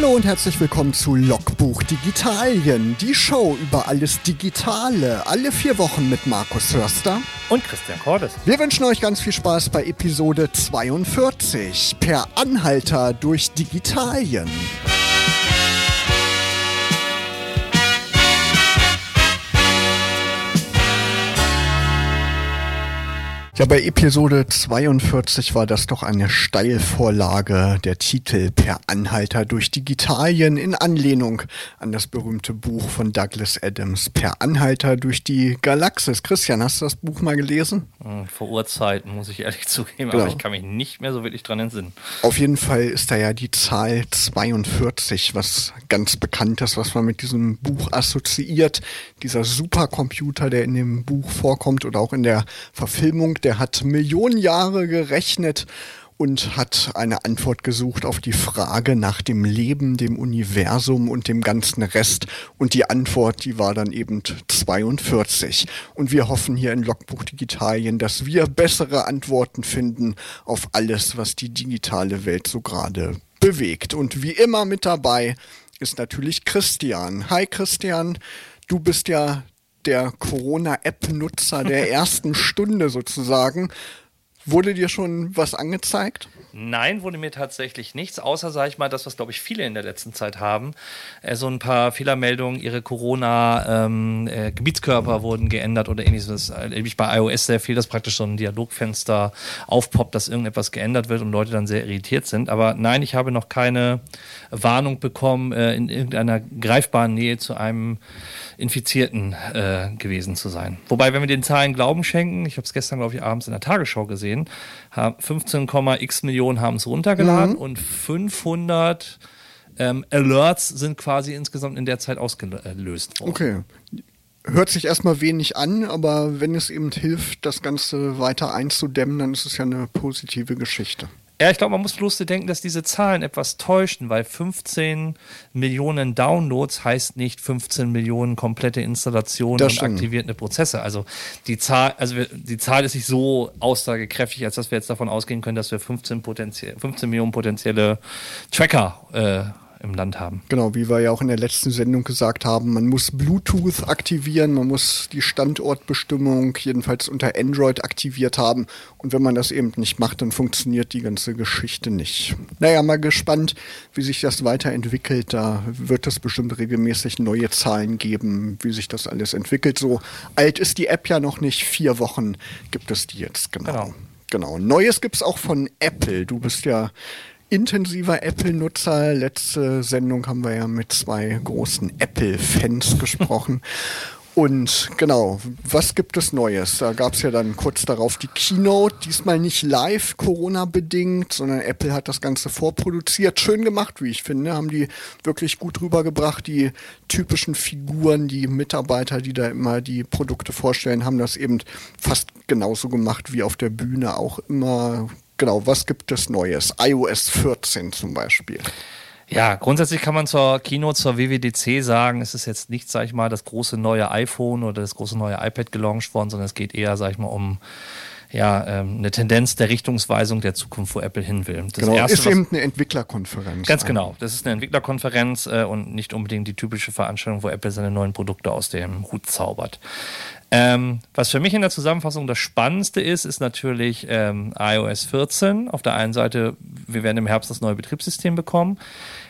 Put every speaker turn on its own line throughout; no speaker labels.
Hallo und herzlich willkommen zu Logbuch Digitalien, die Show über alles Digitale, alle vier Wochen mit Markus Hörster
und Christian Cordes.
Wir wünschen euch ganz viel Spaß bei Episode 42 per Anhalter durch Digitalien. Ja, bei Episode 42 war das doch eine Steilvorlage, der Titel Per Anhalter durch Digitalien in Anlehnung an das berühmte Buch von Douglas Adams, Per Anhalter durch die Galaxis. Christian, hast du das Buch mal gelesen?
Hm, vor Urzeiten, muss ich ehrlich zugeben, genau. aber ich kann mich nicht mehr so wirklich dran entsinnen.
Auf jeden Fall ist da ja die Zahl 42, was ganz bekannt ist, was man mit diesem Buch assoziiert. Dieser Supercomputer, der in dem Buch vorkommt oder auch in der Verfilmung, der der hat Millionen Jahre gerechnet und hat eine Antwort gesucht auf die Frage nach dem Leben, dem Universum und dem ganzen Rest. Und die Antwort, die war dann eben 42. Und wir hoffen hier in Logbuch Digitalien, dass wir bessere Antworten finden auf alles, was die digitale Welt so gerade bewegt. Und wie immer mit dabei ist natürlich Christian. Hi Christian, du bist ja der Corona-App-Nutzer der ersten Stunde sozusagen. Wurde dir schon was angezeigt?
Nein, wurde mir tatsächlich nichts, außer, sage ich mal, das, was, glaube ich, viele in der letzten Zeit haben. Äh, so ein paar Fehlermeldungen, ihre Corona-Gebietskörper ähm, äh, wurden geändert oder ähnliches. Erlebe ich bei iOS sehr viel, dass praktisch so ein Dialogfenster aufpoppt, dass irgendetwas geändert wird und Leute dann sehr irritiert sind. Aber nein, ich habe noch keine Warnung bekommen, äh, in irgendeiner greifbaren Nähe zu einem Infizierten äh, gewesen zu sein. Wobei, wenn wir den Zahlen Glauben schenken, ich habe es gestern, glaube ich, abends in der Tagesschau gesehen, 15,x Millionen haben es runtergeladen mhm. und 500 ähm, Alerts sind quasi insgesamt in der Zeit ausgelöst
worden. Okay. Hört sich erstmal wenig an, aber wenn es eben hilft, das Ganze weiter einzudämmen, dann ist es ja eine positive Geschichte.
Ja, ich glaube, man muss bloß denken, dass diese Zahlen etwas täuschen, weil 15 Millionen Downloads heißt nicht 15 Millionen komplette Installationen und aktivierende Prozesse. Also die Zahl, also die Zahl ist nicht so aussagekräftig, als dass wir jetzt davon ausgehen können, dass wir 15, 15 Millionen potenzielle Tracker äh, im Land haben.
Genau, wie wir ja auch in der letzten Sendung gesagt haben, man muss Bluetooth aktivieren, man muss die Standortbestimmung jedenfalls unter Android aktiviert haben. Und wenn man das eben nicht macht, dann funktioniert die ganze Geschichte nicht. Naja, mal gespannt, wie sich das weiterentwickelt. Da wird es bestimmt regelmäßig neue Zahlen geben, wie sich das alles entwickelt. So alt ist die App ja noch nicht. Vier Wochen gibt es die jetzt, genau. Genau. Genau. Neues gibt es auch von Apple. Du bist ja intensiver Apple-Nutzer. Letzte Sendung haben wir ja mit zwei großen Apple-Fans gesprochen. Und genau, was gibt es Neues? Da gab es ja dann kurz darauf die Keynote, diesmal nicht live Corona-bedingt, sondern Apple hat das Ganze vorproduziert. Schön gemacht, wie ich finde, haben die wirklich gut rübergebracht. Die typischen Figuren, die Mitarbeiter, die da immer die Produkte vorstellen, haben das eben fast genauso gemacht wie auf der Bühne auch immer genau, was gibt es Neues? iOS 14 zum Beispiel.
Ja, grundsätzlich kann man zur Kino, zur WWDC sagen, es ist jetzt nicht, sag ich mal, das große neue iPhone oder das große neue iPad gelauncht worden, sondern es geht eher, sag ich mal, um ja, ähm, eine Tendenz der Richtungsweisung der Zukunft, wo Apple hin will.
Das genau, erste, ist eben eine Entwicklerkonferenz.
Ganz genau, das ist eine Entwicklerkonferenz äh, und nicht unbedingt die typische Veranstaltung, wo Apple seine neuen Produkte aus dem Hut zaubert. Ähm, was für mich in der Zusammenfassung das Spannendste ist, ist natürlich ähm, iOS 14. Auf der einen Seite, wir werden im Herbst das neue Betriebssystem bekommen.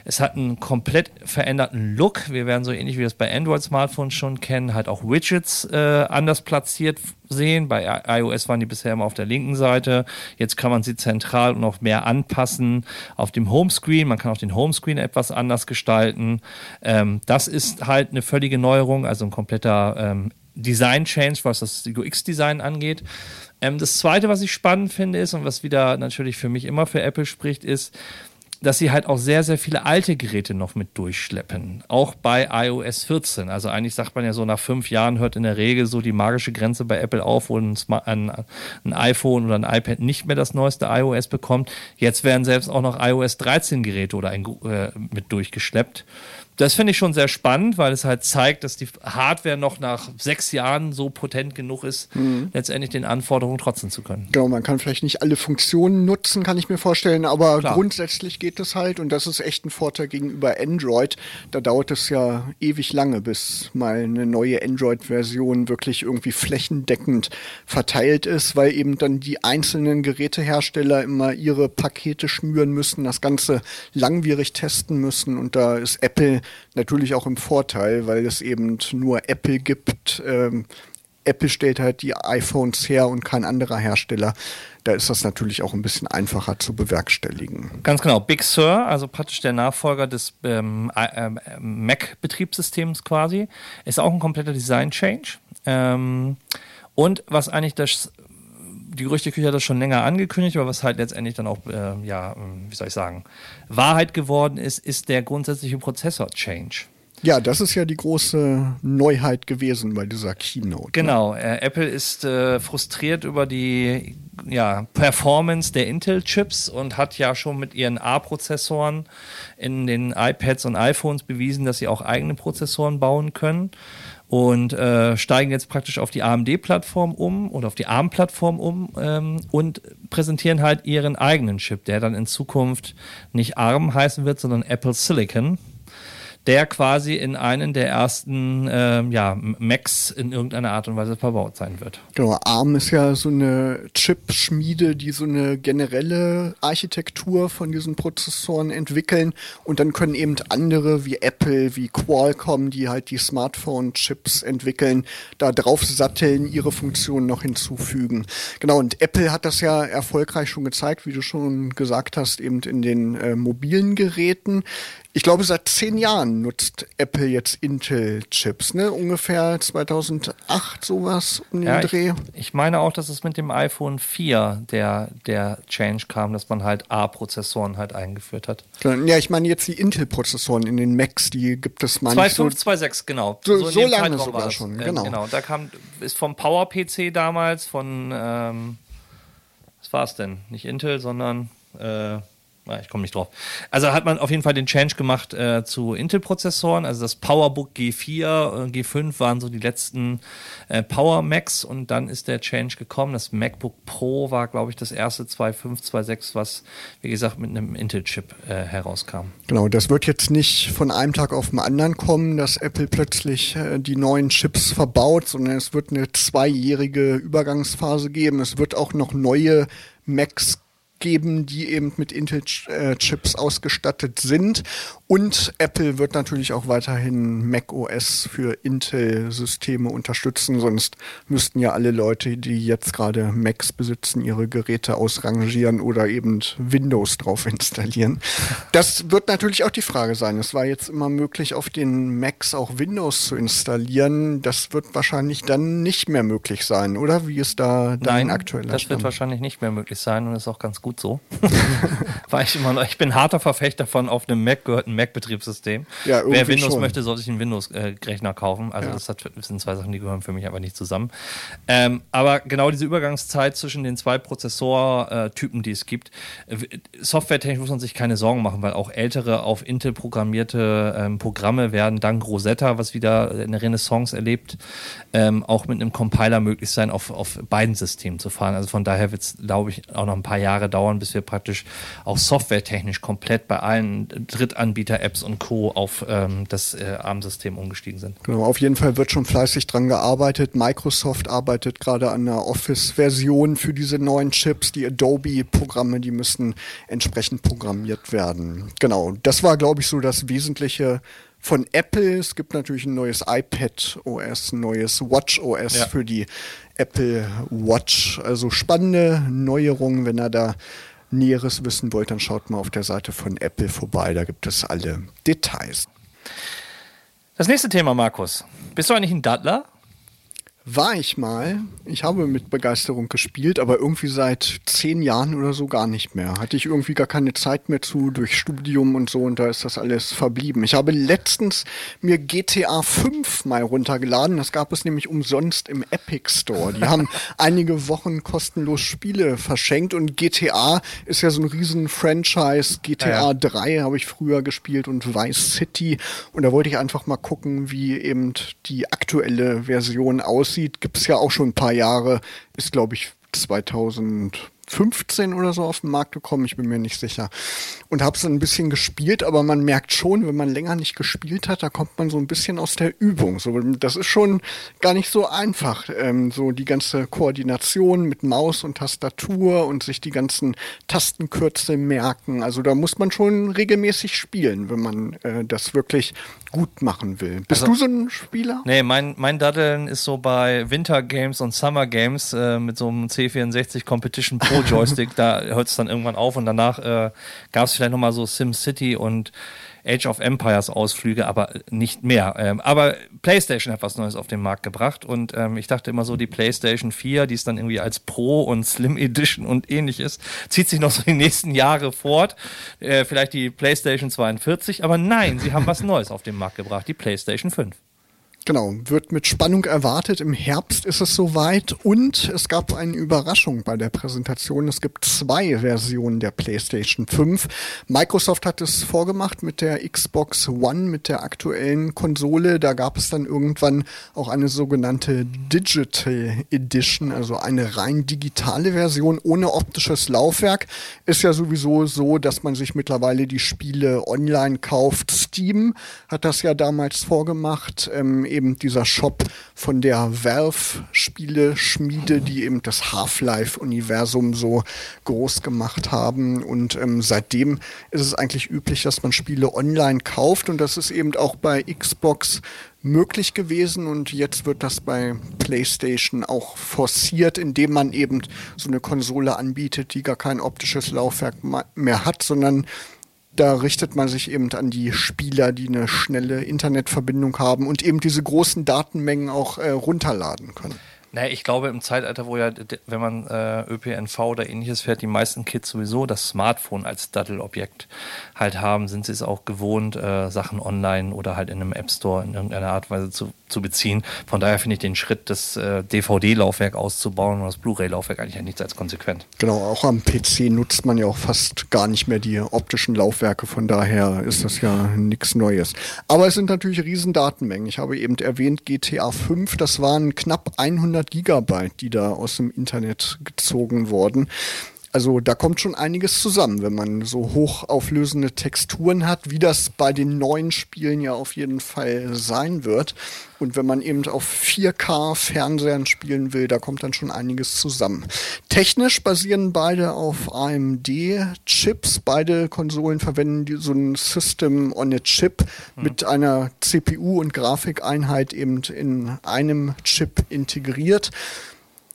Es hat einen komplett veränderten Look. Wir werden so ähnlich wie wir es bei Android-Smartphones schon kennen, halt auch Widgets äh, anders platziert sehen. Bei iOS waren die bisher immer auf der linken Seite. Jetzt kann man sie zentral und noch mehr anpassen auf dem Homescreen. Man kann auch den Homescreen etwas anders gestalten. Ähm, das ist halt eine völlige Neuerung, also ein kompletter ähm, Design Change, was das UX-Design angeht. Ähm, das zweite, was ich spannend finde, ist und was wieder natürlich für mich immer für Apple spricht, ist, dass sie halt auch sehr, sehr viele alte Geräte noch mit durchschleppen. Auch bei iOS 14. Also eigentlich sagt man ja so, nach fünf Jahren hört in der Regel so die magische Grenze bei Apple auf, wo ein, ein, ein iPhone oder ein iPad nicht mehr das neueste iOS bekommt. Jetzt werden selbst auch noch iOS 13 Geräte oder ein, äh, mit durchgeschleppt. Das finde ich schon sehr spannend, weil es halt zeigt, dass die Hardware noch nach sechs Jahren so potent genug ist, mhm. letztendlich den Anforderungen trotzen zu können.
Genau, man kann vielleicht nicht alle Funktionen nutzen, kann ich mir vorstellen, aber Klar. grundsätzlich geht es halt und das ist echt ein Vorteil gegenüber Android. Da dauert es ja ewig lange, bis mal eine neue Android-Version wirklich irgendwie flächendeckend verteilt ist, weil eben dann die einzelnen Gerätehersteller immer ihre Pakete schnüren müssen, das Ganze langwierig testen müssen und da ist Apple natürlich auch im Vorteil, weil es eben nur Apple gibt. Ähm, Apple stellt halt die iPhones her und kein anderer Hersteller. Da ist das natürlich auch ein bisschen einfacher zu bewerkstelligen.
Ganz genau. Big Sur, also praktisch der Nachfolger des ähm, äh, Mac-Betriebssystems quasi, ist auch ein kompletter Design-Change. Ähm, und was eigentlich das die Gerüchteküche hat das schon länger angekündigt, aber was halt letztendlich dann auch, äh, ja, ähm, wie soll ich sagen, Wahrheit geworden ist, ist der grundsätzliche Prozessor-Change.
Ja, das ist ja die große Neuheit gewesen bei dieser Keynote. Ne?
Genau, äh, Apple ist äh, frustriert über die ja, Performance der Intel-Chips und hat ja schon mit ihren A-Prozessoren in den iPads und iPhones bewiesen, dass sie auch eigene Prozessoren bauen können und äh, steigen jetzt praktisch auf die AMD-Plattform um oder auf die ARM-Plattform um ähm, und präsentieren halt ihren eigenen Chip, der dann in Zukunft nicht ARM heißen wird, sondern Apple Silicon der quasi in einen der ersten äh, ja, Macs in irgendeiner Art und Weise verbaut sein wird.
Genau, ARM ist ja so eine Chip-Schmiede, die so eine generelle Architektur von diesen Prozessoren entwickeln und dann können eben andere wie Apple, wie Qualcomm, die halt die Smartphone-Chips entwickeln, da drauf satteln, ihre Funktionen noch hinzufügen. Genau, und Apple hat das ja erfolgreich schon gezeigt, wie du schon gesagt hast, eben in den äh, mobilen Geräten. Ich glaube, seit zehn Jahren nutzt Apple jetzt Intel-Chips, ne? Ungefähr 2008 sowas um den ja, Dreh.
Ich, ich, meine auch, dass es mit dem iPhone 4 der, der Change kam, dass man halt A-Prozessoren halt eingeführt hat.
Ja, ich meine jetzt die Intel-Prozessoren in den Macs, die gibt es
manchmal. 2.5, genau.
So, so, so lange sogar schon,
äh, genau. genau. Da kam, ist vom Power-PC damals von, ähm, was war es denn? Nicht Intel, sondern äh, ich komme nicht drauf. Also hat man auf jeden Fall den Change gemacht äh, zu Intel-Prozessoren. Also das PowerBook G4, äh, G5 waren so die letzten äh, Power Macs und dann ist der Change gekommen. Das MacBook Pro war, glaube ich, das erste 2.5, 2.6, was, wie gesagt, mit einem Intel-Chip äh, herauskam.
Genau, das wird jetzt nicht von einem Tag auf den anderen kommen, dass Apple plötzlich äh, die neuen Chips verbaut, sondern es wird eine zweijährige Übergangsphase geben. Es wird auch noch neue Macs geben, die eben mit Intel-Chips ausgestattet sind. Und Apple wird natürlich auch weiterhin Mac OS für Intel-Systeme unterstützen, sonst müssten ja alle Leute, die jetzt gerade Macs besitzen, ihre Geräte ausrangieren oder eben Windows drauf installieren. Das wird natürlich auch die Frage sein. Es war jetzt immer möglich, auf den Macs auch Windows zu installieren. Das wird wahrscheinlich dann nicht mehr möglich sein, oder? Wie ist da dein aktueller
Das wird wahrscheinlich nicht mehr möglich sein und ist auch ganz gut gut so. Weil ich immer noch, ich bin harter Verfechter von auf einem Mac gehört ein Mac-Betriebssystem. Ja, Wer Windows schon. möchte, soll sich einen Windows-Rechner kaufen. Also ja. das, hat, das, sind zwei Sachen, die gehören für mich aber nicht zusammen. Ähm, aber genau diese Übergangszeit zwischen den zwei Prozessortypen, die es gibt, softwaretechnisch muss man sich keine Sorgen machen, weil auch ältere auf Intel programmierte ähm, Programme werden dank Rosetta, was wieder eine Renaissance erlebt, ähm, auch mit einem Compiler möglich sein, auf, auf beiden Systemen zu fahren. Also von daher wird es, glaube ich, auch noch ein paar Jahre dauern dauern, bis wir praktisch auch softwaretechnisch komplett bei allen Drittanbieter-Apps und Co. auf ähm, das äh, ARM-System umgestiegen sind.
Genau, auf jeden Fall wird schon fleißig dran gearbeitet. Microsoft arbeitet gerade an einer Office-Version für diese neuen Chips. Die Adobe-Programme, die müssen entsprechend programmiert werden. Genau, das war, glaube ich, so das Wesentliche von Apple. Es gibt natürlich ein neues iPad OS, ein neues Watch OS ja. für die Apple Watch. Also spannende Neuerungen. Wenn ihr da Näheres wissen wollt, dann schaut mal auf der Seite von Apple vorbei. Da gibt es alle Details.
Das nächste Thema, Markus. Bist du eigentlich ein Dattler?
War ich mal. Ich habe mit Begeisterung gespielt, aber irgendwie seit zehn Jahren oder so gar nicht mehr. Hatte ich irgendwie gar keine Zeit mehr zu durch Studium und so und da ist das alles verblieben. Ich habe letztens mir GTA 5 mal runtergeladen. Das gab es nämlich umsonst im Epic Store. Die haben einige Wochen kostenlos Spiele verschenkt und GTA ist ja so ein riesen Franchise. GTA ja, ja. 3 habe ich früher gespielt und Vice City und da wollte ich einfach mal gucken, wie eben die aktuelle Version aussieht aussieht, gibt es ja auch schon ein paar Jahre. Ist, glaube ich, 2015 oder so auf den Markt gekommen, ich bin mir nicht sicher. Und habe es ein bisschen gespielt, aber man merkt schon, wenn man länger nicht gespielt hat, da kommt man so ein bisschen aus der Übung. So, das ist schon gar nicht so einfach, ähm, so die ganze Koordination mit Maus und Tastatur und sich die ganzen Tastenkürzel merken. Also da muss man schon regelmäßig spielen, wenn man äh, das wirklich gut machen will. Bist also, du so ein Spieler?
Nee, mein, mein Daddeln ist so bei Winter Games und Summer Games äh, mit so einem C64 Competition Pro Joystick, da hört es dann irgendwann auf und danach äh, gab es vielleicht nochmal so SimCity und Age of Empires Ausflüge, aber nicht mehr. Ähm, aber PlayStation hat was Neues auf den Markt gebracht und ähm, ich dachte immer so, die PlayStation 4, die ist dann irgendwie als Pro und Slim Edition und ähnliches, zieht sich noch so die nächsten Jahre fort. Äh, vielleicht die PlayStation 42, aber nein, sie haben was Neues auf den Markt gebracht, die PlayStation 5.
Genau, wird mit Spannung erwartet. Im Herbst ist es soweit und es gab eine Überraschung bei der Präsentation. Es gibt zwei Versionen der PlayStation 5. Microsoft hat es vorgemacht mit der Xbox One, mit der aktuellen Konsole. Da gab es dann irgendwann auch eine sogenannte Digital Edition, also eine rein digitale Version ohne optisches Laufwerk. Ist ja sowieso so, dass man sich mittlerweile die Spiele online kauft. Steam hat das ja damals vorgemacht. Ähm, eben dieser Shop von der Valve-Spiele-Schmiede, die eben das Half-Life-Universum so groß gemacht haben. Und ähm, seitdem ist es eigentlich üblich, dass man Spiele online kauft. Und das ist eben auch bei Xbox möglich gewesen und jetzt wird das bei PlayStation auch forciert, indem man eben so eine Konsole anbietet, die gar kein optisches Laufwerk mehr hat, sondern da richtet man sich eben an die Spieler, die eine schnelle Internetverbindung haben und eben diese großen Datenmengen auch äh, runterladen können.
Naja, ich glaube im Zeitalter, wo ja, wenn man äh, ÖPNV oder ähnliches fährt, die meisten Kids sowieso das Smartphone als Dattelobjekt halt haben, sind sie es auch gewohnt, äh, Sachen online oder halt in einem App Store in irgendeiner Art und Weise zu, zu beziehen. Von daher finde ich den Schritt, das äh, DVD-Laufwerk auszubauen und das Blu-ray-Laufwerk eigentlich nichts als konsequent.
Genau, auch am PC nutzt man ja auch fast gar nicht mehr die optischen Laufwerke, von daher ist das ja nichts Neues. Aber es sind natürlich riesen Datenmengen. Ich habe eben erwähnt, GTA 5, das waren knapp 100 200 Gigabyte, die da aus dem Internet gezogen wurden. Also da kommt schon einiges zusammen, wenn man so hochauflösende Texturen hat, wie das bei den neuen Spielen ja auf jeden Fall sein wird. Und wenn man eben auf 4K Fernsehern spielen will, da kommt dann schon einiges zusammen. Technisch basieren beide auf AMD-Chips. Beide Konsolen verwenden so ein System on a Chip mhm. mit einer CPU und Grafikeinheit eben in einem Chip integriert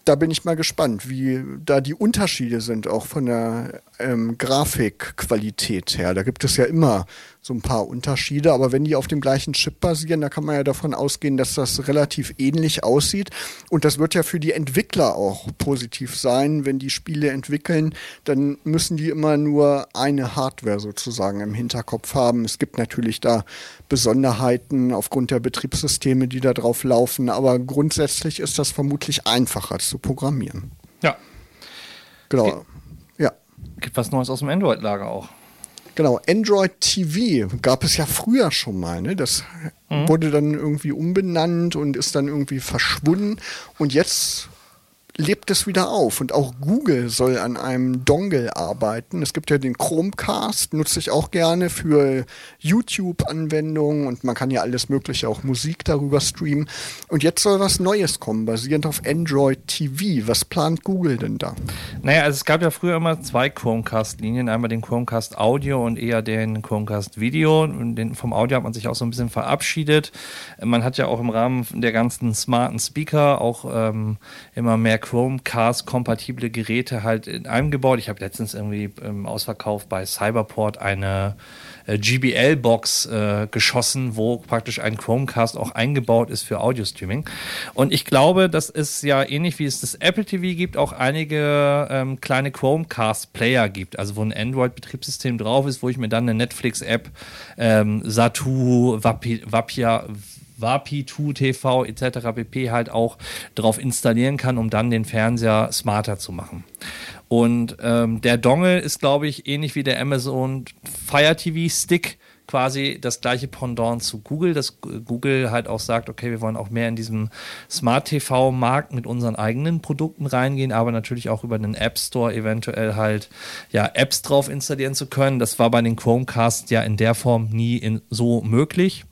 da bin ich mal gespannt, wie da die Unterschiede sind, auch von der ähm, Grafikqualität her. Da gibt es ja immer so ein paar Unterschiede, aber wenn die auf dem gleichen Chip basieren, da kann man ja davon ausgehen, dass das relativ ähnlich aussieht. Und das wird ja für die Entwickler auch positiv sein. Wenn die Spiele entwickeln, dann müssen die immer nur eine Hardware sozusagen im Hinterkopf haben. Es gibt natürlich da Besonderheiten aufgrund der Betriebssysteme, die da drauf laufen, aber grundsätzlich ist das vermutlich einfacher zu programmieren.
Ja.
Genau.
Ja. Gibt was Neues aus dem Android-Lager auch.
Genau, Android TV gab es ja früher schon mal. Ne? Das mhm. wurde dann irgendwie umbenannt und ist dann irgendwie verschwunden. Und jetzt lebt es wieder auf. Und auch Google soll an einem Dongle arbeiten. Es gibt ja den Chromecast, nutze ich auch gerne für YouTube-Anwendungen und man kann ja alles Mögliche, auch Musik darüber streamen. Und jetzt soll was Neues kommen, basierend auf Android TV. Was plant Google denn da?
Naja, also es gab ja früher immer zwei Chromecast-Linien. Einmal den Chromecast Audio und eher den Chromecast Video. Und den, vom Audio hat man sich auch so ein bisschen verabschiedet. Man hat ja auch im Rahmen der ganzen smarten Speaker auch ähm, immer mehr Chromecast-kompatible Geräte halt in einem gebaut. Ich habe letztens irgendwie im Ausverkauf bei Cyberport eine äh, GBL-Box äh, geschossen, wo praktisch ein Chromecast auch eingebaut ist für Audio-Streaming. Und ich glaube, dass es ja ähnlich wie es das Apple TV gibt, auch einige ähm, kleine Chromecast-Player gibt, also wo ein Android-Betriebssystem drauf ist, wo ich mir dann eine Netflix-App, ähm, Satu, Vapi, Vapia, Wapi2 TV etc. pp. halt auch drauf installieren kann, um dann den Fernseher smarter zu machen. Und ähm, der Dongle ist, glaube ich, ähnlich wie der Amazon Fire TV Stick quasi das gleiche Pendant zu Google, dass Google halt auch sagt, okay, wir wollen auch mehr in diesem Smart TV Markt mit unseren eigenen Produkten reingehen, aber natürlich auch über den App Store eventuell halt ja Apps drauf installieren zu können. Das war bei den Chromecast ja in der Form nie in, so möglich.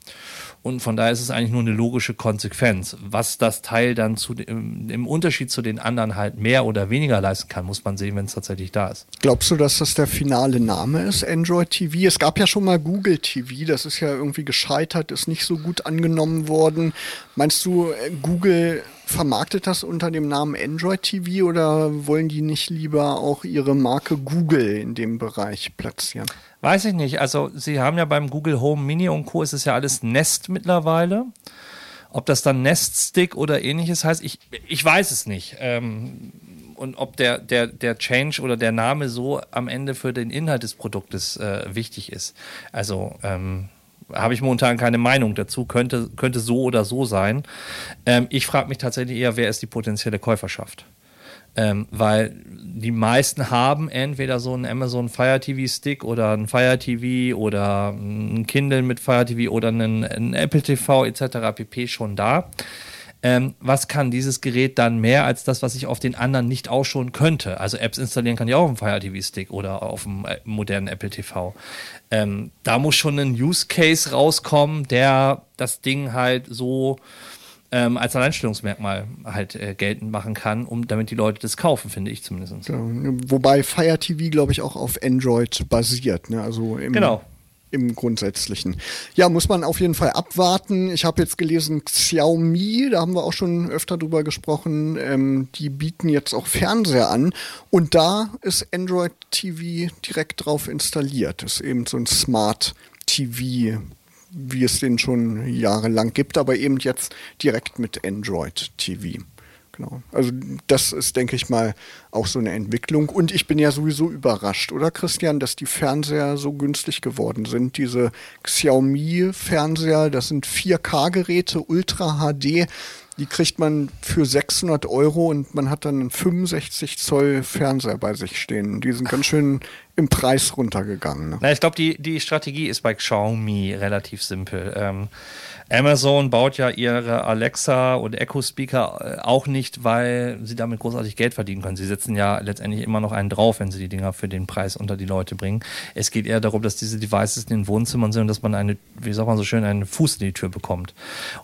Und von daher ist es eigentlich nur eine logische Konsequenz. Was das Teil dann zu, im, im Unterschied zu den anderen halt mehr oder weniger leisten kann, muss man sehen, wenn es tatsächlich da ist.
Glaubst du, dass das der finale Name ist, Android TV? Es gab ja schon mal Google TV, das ist ja irgendwie gescheitert, ist nicht so gut angenommen worden. Meinst du, äh, Google vermarktet das unter dem Namen Android TV oder wollen die nicht lieber auch ihre Marke Google in dem Bereich platzieren?
Weiß ich nicht. Also sie haben ja beim Google Home Mini und Co. ist es ja alles Nest mittlerweile. Ob das dann Nest Stick oder ähnliches heißt, ich, ich weiß es nicht. Ähm, und ob der, der, der Change oder der Name so am Ende für den Inhalt des Produktes äh, wichtig ist. Also ähm, habe ich momentan keine Meinung dazu. Könnte, könnte so oder so sein. Ähm, ich frage mich tatsächlich eher, wer ist die potenzielle Käuferschaft? Ähm, weil die meisten haben entweder so einen Amazon Fire TV Stick oder einen Fire TV oder ein Kindle mit Fire TV oder einen, einen Apple TV etc. pp. schon da. Ähm, was kann dieses Gerät dann mehr als das, was ich auf den anderen nicht auch schon könnte? Also Apps installieren kann ich auch auf dem Fire TV Stick oder auf dem äh, modernen Apple TV. Ähm, da muss schon ein Use Case rauskommen, der das Ding halt so ähm, als Alleinstellungsmerkmal halt äh, geltend machen kann, um damit die Leute das kaufen, finde ich zumindest.
Ja, wobei Fire TV, glaube ich, auch auf Android basiert. Ne? Also im,
genau
im Grundsätzlichen. Ja, muss man auf jeden Fall abwarten. Ich habe jetzt gelesen, Xiaomi, da haben wir auch schon öfter drüber gesprochen, ähm, die bieten jetzt auch Fernseher an und da ist Android TV direkt drauf installiert. Das ist eben so ein Smart TV wie es den schon jahrelang gibt, aber eben jetzt direkt mit Android TV. Genau. Also das ist, denke ich mal, auch so eine Entwicklung. Und ich bin ja sowieso überrascht, oder Christian, dass die Fernseher so günstig geworden sind. Diese Xiaomi-Fernseher, das sind 4K-Geräte, Ultra HD. Die kriegt man für 600 Euro und man hat dann einen 65 Zoll Fernseher bei sich stehen. Die sind ganz schön im Preis runtergegangen. Ne?
Na, ich glaube, die, die Strategie ist bei Xiaomi relativ simpel. Ähm, Amazon baut ja ihre Alexa und Echo Speaker äh, auch nicht, weil sie damit großartig Geld verdienen können. Sie setzen ja letztendlich immer noch einen drauf, wenn sie die Dinger für den Preis unter die Leute bringen. Es geht eher darum, dass diese Devices in den Wohnzimmern sind und dass man eine, wie sagt man so schön, einen Fuß in die Tür bekommt.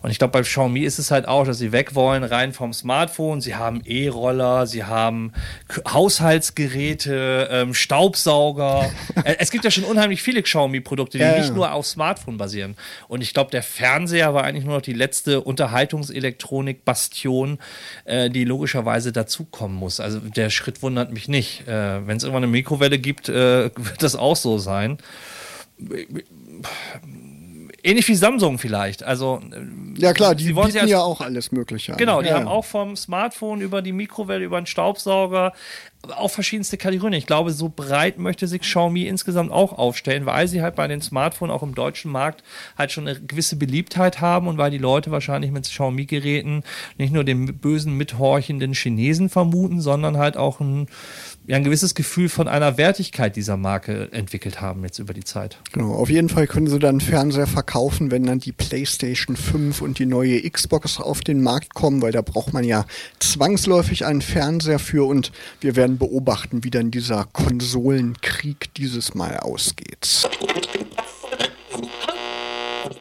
Und ich glaube, bei Xiaomi ist es halt auch, dass sie weg wollen, rein vom Smartphone. Sie haben E-Roller, sie haben Haushaltsgeräte, ähm, Staubsauger. Äh, es gibt ja schon unheimlich viele Xiaomi-Produkte, die ja, nicht nur auf Smartphone basieren. Und ich glaube, der Fernseher Fernseher war eigentlich nur noch die letzte Unterhaltungselektronik-Bastion, äh, die logischerweise dazukommen muss. Also der Schritt wundert mich nicht. Äh, Wenn es irgendwann eine Mikrowelle gibt, äh, wird das auch so sein ähnlich wie Samsung vielleicht. Also
ja klar, die bieten ja, ja auch alles Mögliche.
An. Genau, die ja, haben ja. auch vom Smartphone über die Mikrowelle, über den Staubsauger auch verschiedenste Kategorien. Ich glaube, so breit möchte sich Xiaomi insgesamt auch aufstellen, weil sie halt bei den Smartphones auch im deutschen Markt halt schon eine gewisse Beliebtheit haben und weil die Leute wahrscheinlich mit Xiaomi-Geräten nicht nur den bösen, mithorchenden Chinesen vermuten, sondern halt auch ein ja, ein gewisses Gefühl von einer Wertigkeit dieser Marke entwickelt haben jetzt über die Zeit.
Genau, auf jeden Fall können sie dann Fernseher verkaufen, wenn dann die PlayStation 5 und die neue Xbox auf den Markt kommen, weil da braucht man ja zwangsläufig einen Fernseher für und wir werden beobachten, wie dann dieser Konsolenkrieg dieses Mal ausgeht.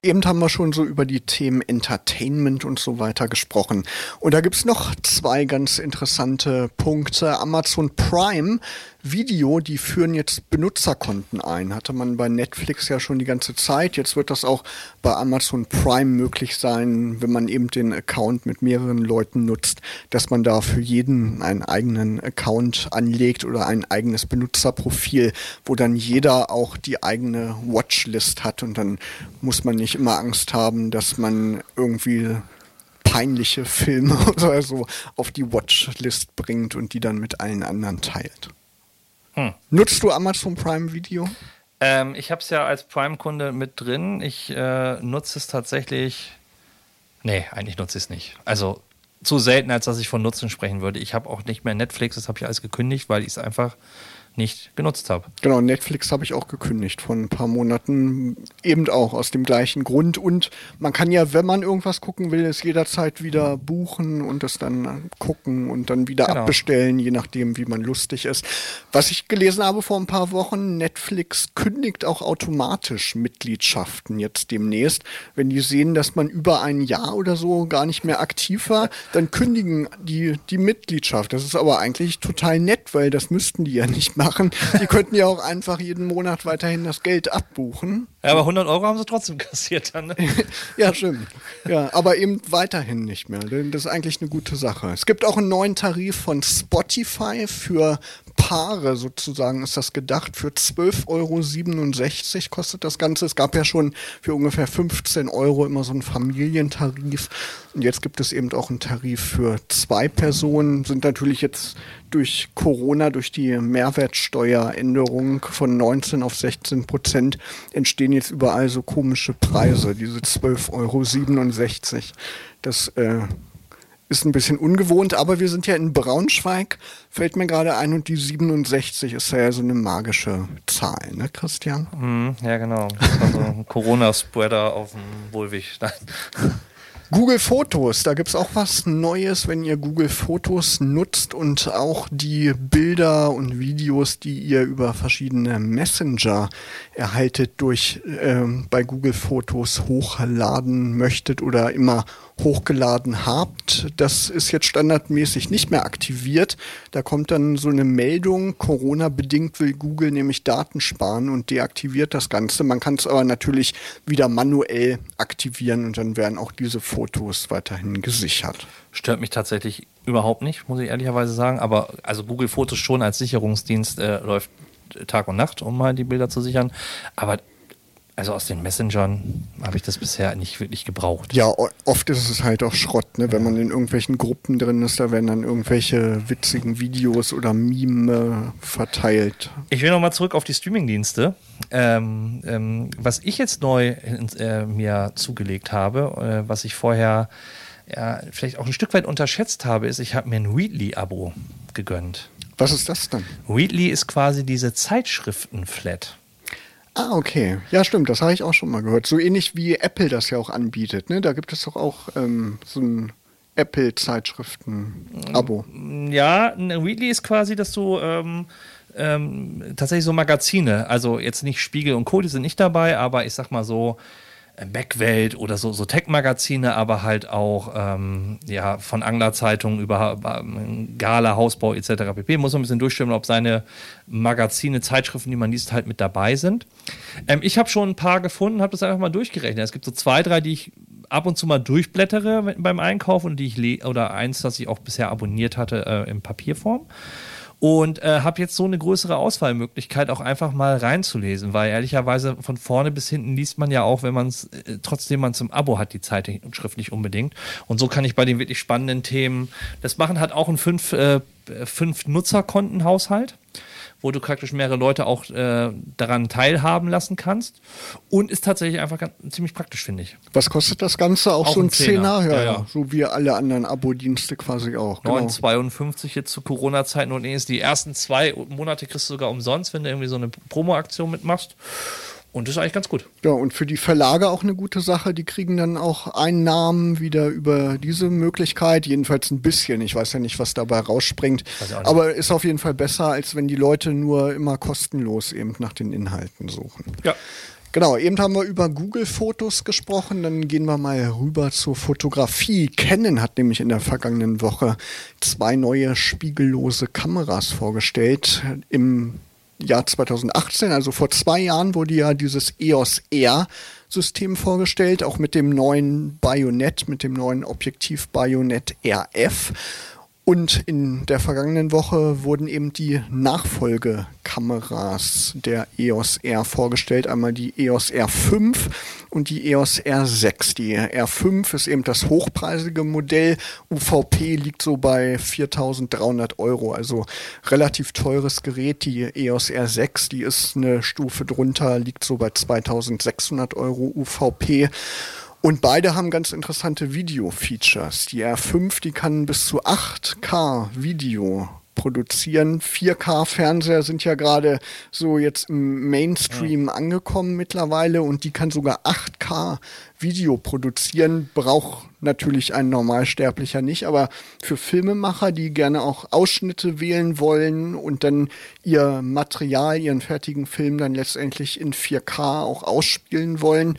Eben haben wir schon so über die Themen Entertainment und so weiter gesprochen. Und da gibt's noch zwei ganz interessante Punkte. Amazon Prime Video, die führen jetzt Benutzerkonten ein. Hatte man bei Netflix ja schon die ganze Zeit. Jetzt wird das auch bei Amazon Prime möglich sein, wenn man eben den Account mit mehreren Leuten nutzt, dass man da für jeden einen eigenen Account anlegt oder ein eigenes Benutzerprofil, wo dann jeder auch die eigene Watchlist hat und dann muss man nicht immer Angst haben, dass man irgendwie peinliche Filme oder so auf die Watchlist bringt und die dann mit allen anderen teilt. Hm. Nutzt du Amazon Prime Video?
Ähm, ich habe es ja als Prime-Kunde mit drin. Ich äh, nutze es tatsächlich. Nee, eigentlich nutze ich es nicht. Also zu selten, als dass ich von Nutzen sprechen würde. Ich habe auch nicht mehr Netflix, das habe ich alles gekündigt, weil ich es einfach nicht genutzt habe.
Genau, Netflix habe ich auch gekündigt vor ein paar Monaten, eben auch aus dem gleichen Grund. Und man kann ja, wenn man irgendwas gucken will, es jederzeit wieder buchen und es dann gucken und dann wieder genau. abbestellen, je nachdem, wie man lustig ist. Was ich gelesen habe vor ein paar Wochen, Netflix kündigt auch automatisch Mitgliedschaften jetzt demnächst. Wenn die sehen, dass man über ein Jahr oder so gar nicht mehr aktiv war, dann kündigen die die Mitgliedschaft. Das ist aber eigentlich total nett, weil das müssten die ja nicht machen machen. Die könnten ja auch einfach jeden Monat weiterhin das Geld abbuchen.
Ja, aber 100 Euro haben sie trotzdem kassiert dann. Ne?
ja, stimmt. Ja, aber eben weiterhin nicht mehr. Das ist eigentlich eine gute Sache. Es gibt auch einen neuen Tarif von Spotify für Paare sozusagen ist das gedacht. Für 12,67 Euro kostet das Ganze. Es gab ja schon für ungefähr 15 Euro immer so einen Familientarif. Und jetzt gibt es eben auch einen Tarif für zwei Personen. Sind natürlich jetzt durch Corona, durch die Mehrwertsteueränderung von 19 auf 16 Prozent, entstehen jetzt überall so komische Preise, diese 12,67 Euro. Das äh, ist ein bisschen ungewohnt, aber wir sind ja in Braunschweig, fällt mir gerade ein, und die 67 ist ja so eine magische Zahl, ne, Christian?
Mm, ja, genau. Also Corona-Spreader auf dem Wohlweg.
Google Fotos, da gibt es auch was Neues, wenn ihr Google Fotos nutzt und auch die Bilder und Videos, die ihr über verschiedene Messenger erhaltet, durch äh, bei Google Fotos hochladen möchtet oder immer hochgeladen habt. Das ist jetzt standardmäßig nicht mehr aktiviert. Da kommt dann so eine Meldung, Corona-bedingt will Google nämlich Daten sparen und deaktiviert das Ganze. Man kann es aber natürlich wieder manuell aktivieren und dann werden auch diese Fotos weiterhin gesichert.
Stört mich tatsächlich überhaupt nicht, muss ich ehrlicherweise sagen. Aber also Google Fotos schon als Sicherungsdienst äh, läuft Tag und Nacht, um mal die Bilder zu sichern. Aber also aus den Messengern habe ich das bisher nicht wirklich gebraucht.
Ja, oft ist es halt auch Schrott, ne? wenn man in irgendwelchen Gruppen drin ist, da werden dann irgendwelche witzigen Videos oder Meme verteilt.
Ich will nochmal zurück auf die Streamingdienste. Ähm, ähm, was ich jetzt neu äh, mir zugelegt habe, äh, was ich vorher ja, vielleicht auch ein Stück weit unterschätzt habe, ist, ich habe mir ein Wheatley-Abo gegönnt.
Was ist das denn?
Wheatley ist quasi diese Zeitschriften-Flat.
Ah, okay. Ja, stimmt, das habe ich auch schon mal gehört. So ähnlich wie Apple das ja auch anbietet. Ne? Da gibt es doch auch ähm, so ein Apple-Zeitschriften-Abo.
Ja, ein Weekly ist quasi, dass du ähm, ähm, tatsächlich so Magazine, also jetzt nicht Spiegel und Co., die sind nicht dabei, aber ich sag mal so, Backwelt oder so, so Tech-Magazine, aber halt auch ähm, ja, von Anglerzeitungen über ähm, Gala, Hausbau etc. pp. Muss man ein bisschen durchstimmen, ob seine Magazine, Zeitschriften, die man liest, halt mit dabei sind. Ähm, ich habe schon ein paar gefunden, habe das einfach mal durchgerechnet. Es gibt so zwei, drei, die ich ab und zu mal durchblättere beim Einkauf und die ich oder eins, das ich auch bisher abonniert hatte äh, in Papierform und äh, habe jetzt so eine größere Auswahlmöglichkeit auch einfach mal reinzulesen, weil ehrlicherweise von vorne bis hinten liest man ja auch, wenn man es äh, trotzdem man zum Abo hat, die Zeit schriftlich unbedingt. Und so kann ich bei den wirklich spannenden Themen das machen. Hat auch ein fünf, äh, fünf Nutzerkontenhaushalt wo du praktisch mehrere Leute auch äh, daran teilhaben lassen kannst. Und ist tatsächlich einfach ganz, ziemlich praktisch, finde ich.
Was kostet das Ganze? Auch, auch so ein Zehner? Ja, ja, ja, So wie alle anderen Abo-Dienste quasi auch.
9,52 genau. jetzt zu Corona-Zeiten und die ersten zwei Monate kriegst du sogar umsonst, wenn du irgendwie so eine Promo-Aktion mitmachst. Und das ist eigentlich ganz gut.
Ja, und für die Verlage auch eine gute Sache. Die kriegen dann auch Einnahmen wieder über diese Möglichkeit. Jedenfalls ein bisschen. Ich weiß ja nicht, was dabei rausspringt. Aber ist auf jeden Fall besser, als wenn die Leute nur immer kostenlos eben nach den Inhalten suchen.
Ja.
Genau, eben haben wir über Google-Fotos gesprochen, dann gehen wir mal rüber zur Fotografie. Canon hat nämlich in der vergangenen Woche zwei neue spiegellose Kameras vorgestellt. Im Jahr 2018, also vor zwei Jahren, wurde ja dieses EOS R System vorgestellt, auch mit dem neuen Bayonet, mit dem neuen Objektiv Bayonet RF. Und in der vergangenen Woche wurden eben die Nachfolgekameras der EOS R vorgestellt. Einmal die EOS R5 und die EOS R6. Die R5 ist eben das hochpreisige Modell. UVP liegt so bei 4300 Euro, also relativ teures Gerät. Die EOS R6, die ist eine Stufe drunter, liegt so bei 2600 Euro UVP. Und beide haben ganz interessante Video-Features. Die R5, die kann bis zu 8K Video produzieren. 4K-Fernseher sind ja gerade so jetzt im Mainstream ja. angekommen mittlerweile und die kann sogar 8K Video produzieren. Braucht natürlich ein Normalsterblicher nicht, aber für Filmemacher, die gerne auch Ausschnitte wählen wollen und dann ihr Material, ihren fertigen Film dann letztendlich in 4K auch ausspielen wollen,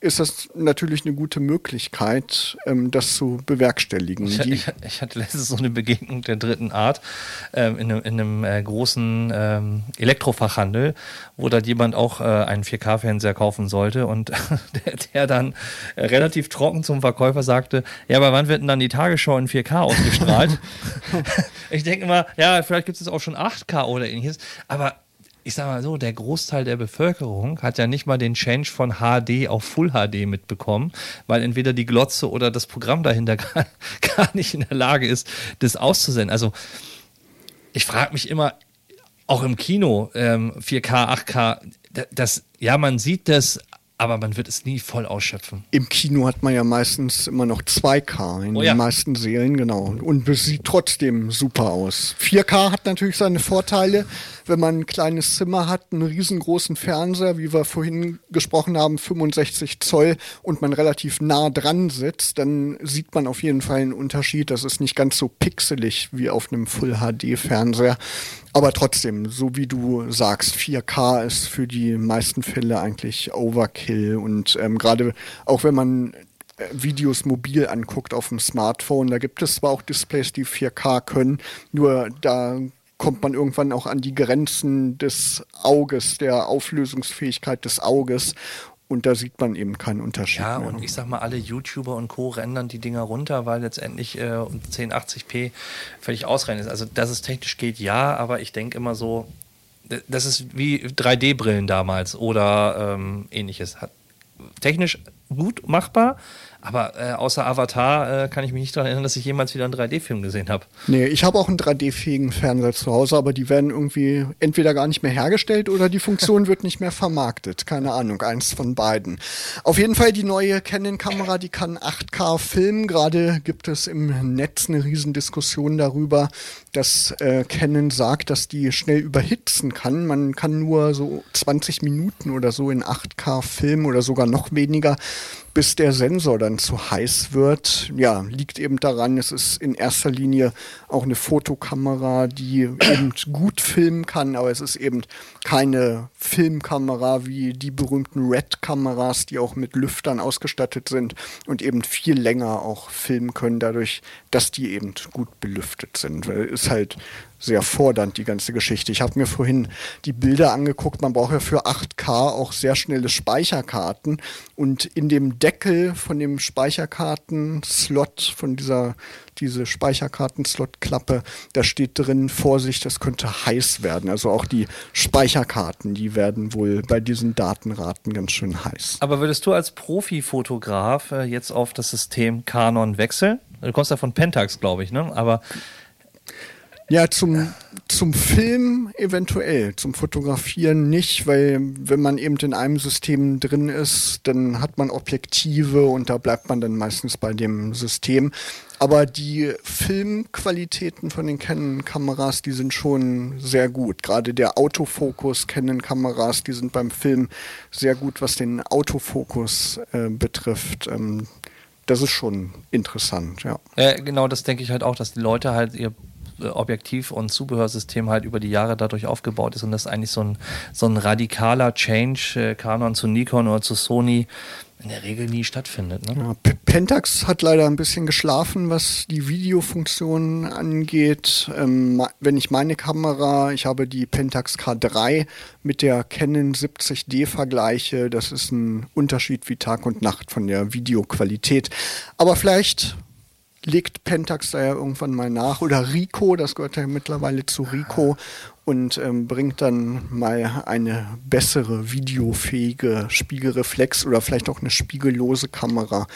ist das natürlich eine gute Möglichkeit, ähm, das zu bewerkstelligen.
Ich, ich, ich, hatte letztens so eine Begegnung der dritten Art ähm, in einem, in einem äh, großen ähm, Elektrofachhandel, wo da jemand auch äh, einen 4K-Fernseher kaufen sollte und der, der dann äh, relativ trocken zum Verkäufer sagte, ja, aber wann wird denn dann die Tagesschau in 4K ausgestrahlt? ich denke mal, ja, vielleicht gibt es auch schon 8K oder ähnliches, aber ich sag mal so, der Großteil der Bevölkerung hat ja nicht mal den Change von HD auf Full HD mitbekommen, weil entweder die Glotze oder das Programm dahinter gar, gar nicht in der Lage ist, das auszusenden. Also ich frage mich immer, auch im Kino, ähm, 4K, 8K, das, ja, man sieht das, aber man wird es nie voll ausschöpfen.
Im Kino hat man ja meistens immer noch 2K in oh ja. den meisten Seelen, genau. Und es sieht trotzdem super aus. 4K hat natürlich seine Vorteile, wenn man ein kleines Zimmer hat, einen riesengroßen Fernseher, wie wir vorhin gesprochen haben, 65 Zoll und man relativ nah dran sitzt, dann sieht man auf jeden Fall einen Unterschied. Das ist nicht ganz so pixelig wie auf einem Full HD Fernseher. Aber trotzdem, so wie du sagst, 4K ist für die meisten Fälle eigentlich Overkill. Und ähm, gerade auch wenn man äh, Videos mobil anguckt auf dem Smartphone, da gibt es zwar auch Displays, die 4K können, nur da kommt man irgendwann auch an die Grenzen des Auges, der Auflösungsfähigkeit des Auges. Und da sieht man eben keinen Unterschied.
Ja, mehr. und ich sag mal, alle YouTuber und Co. rendern die Dinger runter, weil letztendlich äh, 1080p völlig ausreichend ist. Also, dass es technisch geht, ja, aber ich denke immer so, das ist wie 3D-Brillen damals oder ähm, ähnliches. Hat technisch gut machbar, aber äh, außer Avatar äh, kann ich mich nicht daran erinnern, dass ich jemals wieder einen 3D-Film gesehen habe.
Nee, ich habe auch einen 3D-fähigen Fernseher zu Hause, aber die werden irgendwie entweder gar nicht mehr hergestellt oder die Funktion wird nicht mehr vermarktet. Keine Ahnung, eins von beiden. Auf jeden Fall die neue Canon-Kamera, die kann 8K filmen. Gerade gibt es im Netz eine Riesendiskussion darüber, dass äh, Canon sagt, dass die schnell überhitzen kann. Man kann nur so 20 Minuten oder so in 8K filmen oder sogar noch weniger bis der Sensor dann zu heiß wird. Ja, liegt eben daran, es ist in erster Linie auch eine Fotokamera, die eben gut filmen kann, aber es ist eben keine Filmkamera wie die berühmten Red-Kameras, die auch mit Lüftern ausgestattet sind und eben viel länger auch filmen können, dadurch, dass die eben gut belüftet sind. Weil ist halt sehr fordernd, die ganze Geschichte. Ich habe mir vorhin die Bilder angeguckt. Man braucht ja für 8K auch sehr schnelle Speicherkarten. Und in dem Deckel von dem Speicherkarten-Slot, von dieser diese Speicherkarten-Slot-Klappe, da steht drin, Vorsicht, das könnte heiß werden. Also auch die Speicherkarten, die werden wohl bei diesen Datenraten ganz schön heiß.
Aber würdest du als Profifotograf äh, jetzt auf das System Canon wechseln? Du kommst ja von Pentax, glaube ich, ne? Aber
ja, zum, zum Film eventuell, zum Fotografieren nicht, weil wenn man eben in einem System drin ist, dann hat man Objektive und da bleibt man dann meistens bei dem System. Aber die Filmqualitäten von den Canon-Kameras, die sind schon sehr gut. Gerade der Autofokus Canon-Kameras, die sind beim Film sehr gut, was den Autofokus äh, betrifft. Ähm, das ist schon interessant, ja.
Äh, genau, das denke ich halt auch, dass die Leute halt ihr Objektiv- und Zubehörsystem halt über die Jahre dadurch aufgebaut ist und das eigentlich so ein, so ein radikaler Change, äh, Canon zu Nikon oder zu Sony, in der Regel nie stattfindet. Ne?
Ja, Pentax hat leider ein bisschen geschlafen, was die Videofunktion angeht. Ähm, wenn ich meine Kamera, ich habe die Pentax K3 mit der Canon 70D vergleiche, das ist ein Unterschied wie Tag und Nacht von der Videoqualität. Aber vielleicht legt Pentax da ja irgendwann mal nach oder Rico, das gehört ja mittlerweile zu Rico und ähm, bringt dann mal eine bessere videofähige Spiegelreflex oder vielleicht auch eine spiegellose Kamera.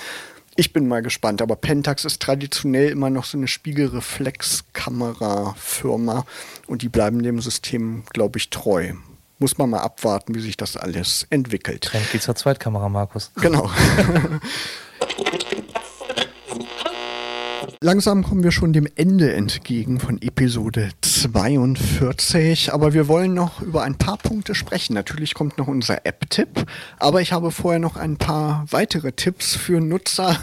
Ich bin mal gespannt, aber Pentax ist traditionell immer noch so eine Spiegelreflexkamera-Firma und die bleiben dem System, glaube ich, treu. Muss man mal abwarten, wie sich das alles entwickelt.
Trend geht zur Zweitkamera, Markus.
Genau. Langsam kommen wir schon dem Ende entgegen von Episode 42, aber wir wollen noch über ein paar Punkte sprechen. Natürlich kommt noch unser App-Tipp, aber ich habe vorher noch ein paar weitere Tipps für Nutzer.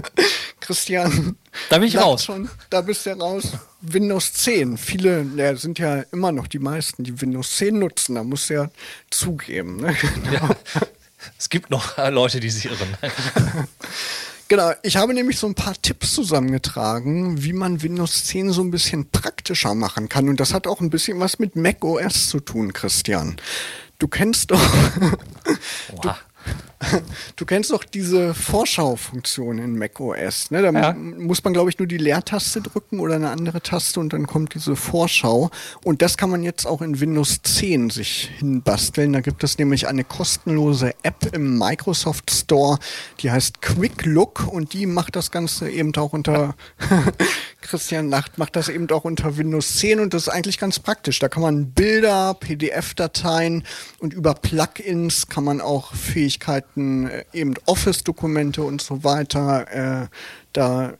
Christian,
da bin ich raus.
Schon, da bist du raus. Windows 10. Viele, ja, sind ja immer noch die meisten, die Windows 10 nutzen. Da muss ja zugeben. Ne?
Ja, es gibt noch Leute, die sich irren.
Genau, ich habe nämlich so ein paar Tipps zusammengetragen, wie man Windows 10 so ein bisschen praktischer machen kann. Und das hat auch ein bisschen was mit Mac OS zu tun, Christian. Du kennst doch. du, Du kennst doch diese Vorschau-Funktion in macOS. Ne? Da ja. muss man, glaube ich, nur die Leertaste drücken oder eine andere Taste und dann kommt diese Vorschau. Und das kann man jetzt auch in Windows 10 sich hinbasteln. Da gibt es nämlich eine kostenlose App im Microsoft Store, die heißt Quick Look und die macht das Ganze eben auch unter Christian Nacht macht das eben auch unter Windows 10 und das ist eigentlich ganz praktisch. Da kann man Bilder, PDF-Dateien und über Plugins kann man auch Fähigkeiten, äh, eben Office-Dokumente und so weiter, äh, da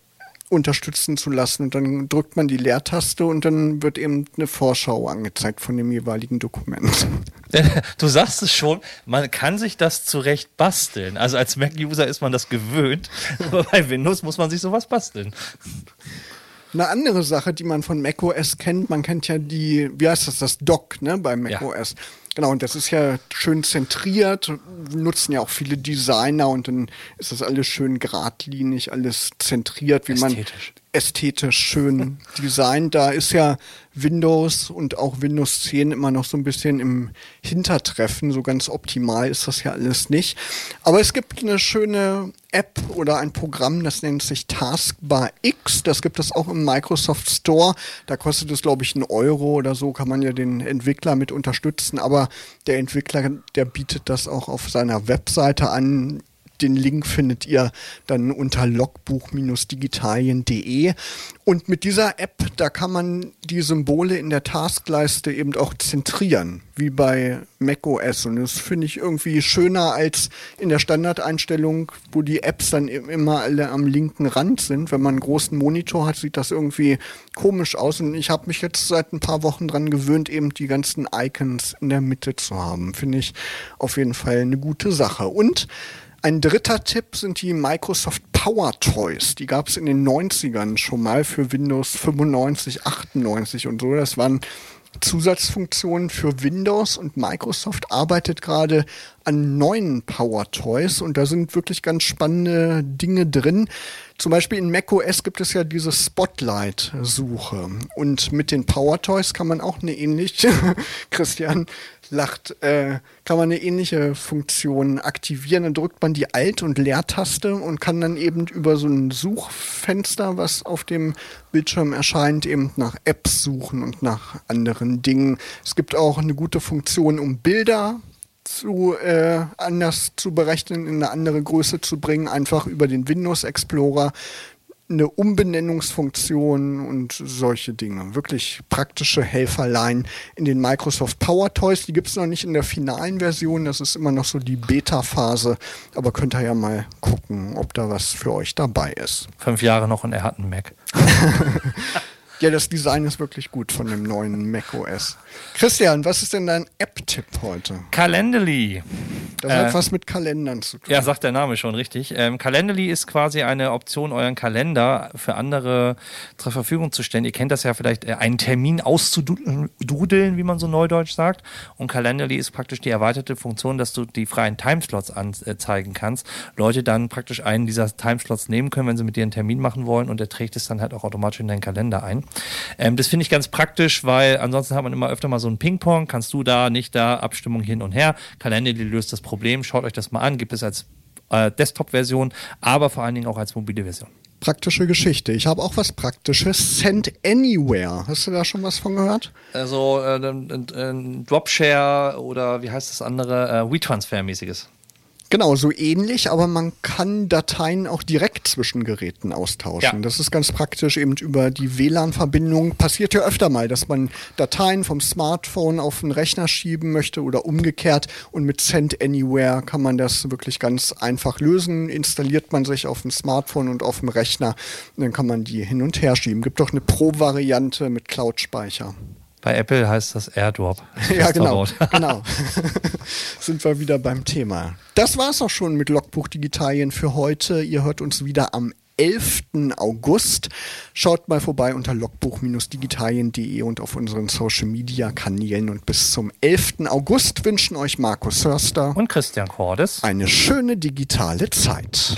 unterstützen zu lassen. Und dann drückt man die Leertaste und dann wird eben eine Vorschau angezeigt von dem jeweiligen Dokument.
Du sagst es schon, man kann sich das zurecht basteln. Also als Mac-User ist man das gewöhnt, aber bei Windows muss man sich sowas basteln.
Eine andere Sache, die man von macOS kennt, man kennt ja die, wie heißt das, das Dock, ne, bei macOS. Ja. Genau, und das ist ja schön zentriert, nutzen ja auch viele Designer und dann ist das alles schön geradlinig, alles zentriert, wie man ästhetisch schön designt. Da ist ja Windows und auch Windows 10 immer noch so ein bisschen im Hintertreffen. So ganz optimal ist das ja alles nicht. Aber es gibt eine schöne App oder ein Programm, das nennt sich Taskbar X. Das gibt es auch im Microsoft Store. Da kostet es, glaube ich, einen Euro oder so, kann man ja den Entwickler mit unterstützen. Aber der Entwickler, der bietet das auch auf seiner Webseite an den Link findet ihr dann unter logbuch-digitalien.de. Und mit dieser App, da kann man die Symbole in der Taskleiste eben auch zentrieren, wie bei macOS. Und das finde ich irgendwie schöner als in der Standardeinstellung, wo die Apps dann immer alle am linken Rand sind. Wenn man einen großen Monitor hat, sieht das irgendwie komisch aus. Und ich habe mich jetzt seit ein paar Wochen dran gewöhnt, eben die ganzen Icons in der Mitte zu haben. Finde ich auf jeden Fall eine gute Sache. Und ein dritter Tipp sind die Microsoft Power Toys. Die gab es in den 90ern schon mal für Windows 95, 98 und so. Das waren Zusatzfunktionen für Windows und Microsoft arbeitet gerade an neuen Power Toys und da sind wirklich ganz spannende Dinge drin. Zum Beispiel in macOS gibt es ja diese Spotlight-Suche und mit den Power Toys kann man auch eine ähnliche, Christian, lacht, äh, kann man eine ähnliche Funktion aktivieren. Dann drückt man die Alt- und Leertaste und kann dann eben über so ein Suchfenster, was auf dem Bildschirm erscheint, eben nach Apps suchen und nach anderen Dingen. Es gibt auch eine gute Funktion, um Bilder zu äh, anders zu berechnen, in eine andere Größe zu bringen, einfach über den Windows Explorer eine Umbenennungsfunktion und solche Dinge. Wirklich praktische Helferlein in den Microsoft Power Toys. Die gibt es noch nicht in der finalen Version. Das ist immer noch so die Beta-Phase. Aber könnt ihr ja mal gucken, ob da was für euch dabei ist.
Fünf Jahre noch und er hat einen Mac.
ja, das Design ist wirklich gut von dem neuen Mac OS. Christian, was ist denn dein App-Tipp heute?
Calendly.
Das hat was mit Kalendern zu tun.
Ja, sagt der Name schon richtig. Ähm, Calendly ist quasi eine Option, euren Kalender für andere zur Verfügung zu stellen. Ihr kennt das ja vielleicht, äh, einen Termin auszududeln, wie man so neudeutsch sagt. Und Calendly ist praktisch die erweiterte Funktion, dass du die freien Timeslots anzeigen kannst. Leute dann praktisch einen dieser Timeslots nehmen können, wenn sie mit dir einen Termin machen wollen und der trägt es dann halt auch automatisch in deinen Kalender ein. Ähm, das finde ich ganz praktisch, weil ansonsten hat man immer öfter mal so ein Ping-Pong. Kannst du da, nicht da, Abstimmung hin und her. Calendly löst das Problem. Schaut euch das mal an. Gibt es als äh, Desktop-Version, aber vor allen Dingen auch als mobile Version.
Praktische Geschichte. Ich habe auch was Praktisches. Send Anywhere. Hast du da schon was von gehört?
Also äh, ein Dropshare oder wie heißt das andere? Äh, WeTransfer-mäßiges.
Genau, so ähnlich, aber man kann Dateien auch direkt zwischen Geräten austauschen. Ja. Das ist ganz praktisch eben über die WLAN-Verbindung. Passiert ja öfter mal, dass man Dateien vom Smartphone auf den Rechner schieben möchte oder umgekehrt. Und mit Send Anywhere kann man das wirklich ganz einfach lösen. Installiert man sich auf dem Smartphone und auf dem Rechner. Und dann kann man die hin und her schieben. Gibt auch eine Pro-Variante mit Cloud-Speicher.
Bei Apple heißt das AirDrop.
ja, genau. genau. Sind wir wieder beim Thema. Das war es auch schon mit Logbuch Digitalien für heute. Ihr hört uns wieder am 11. August. Schaut mal vorbei unter logbuch-digitalien.de und auf unseren Social Media Kanälen. Und bis zum 11. August wünschen euch Markus Hörster
und Christian Cordes
eine schöne digitale Zeit.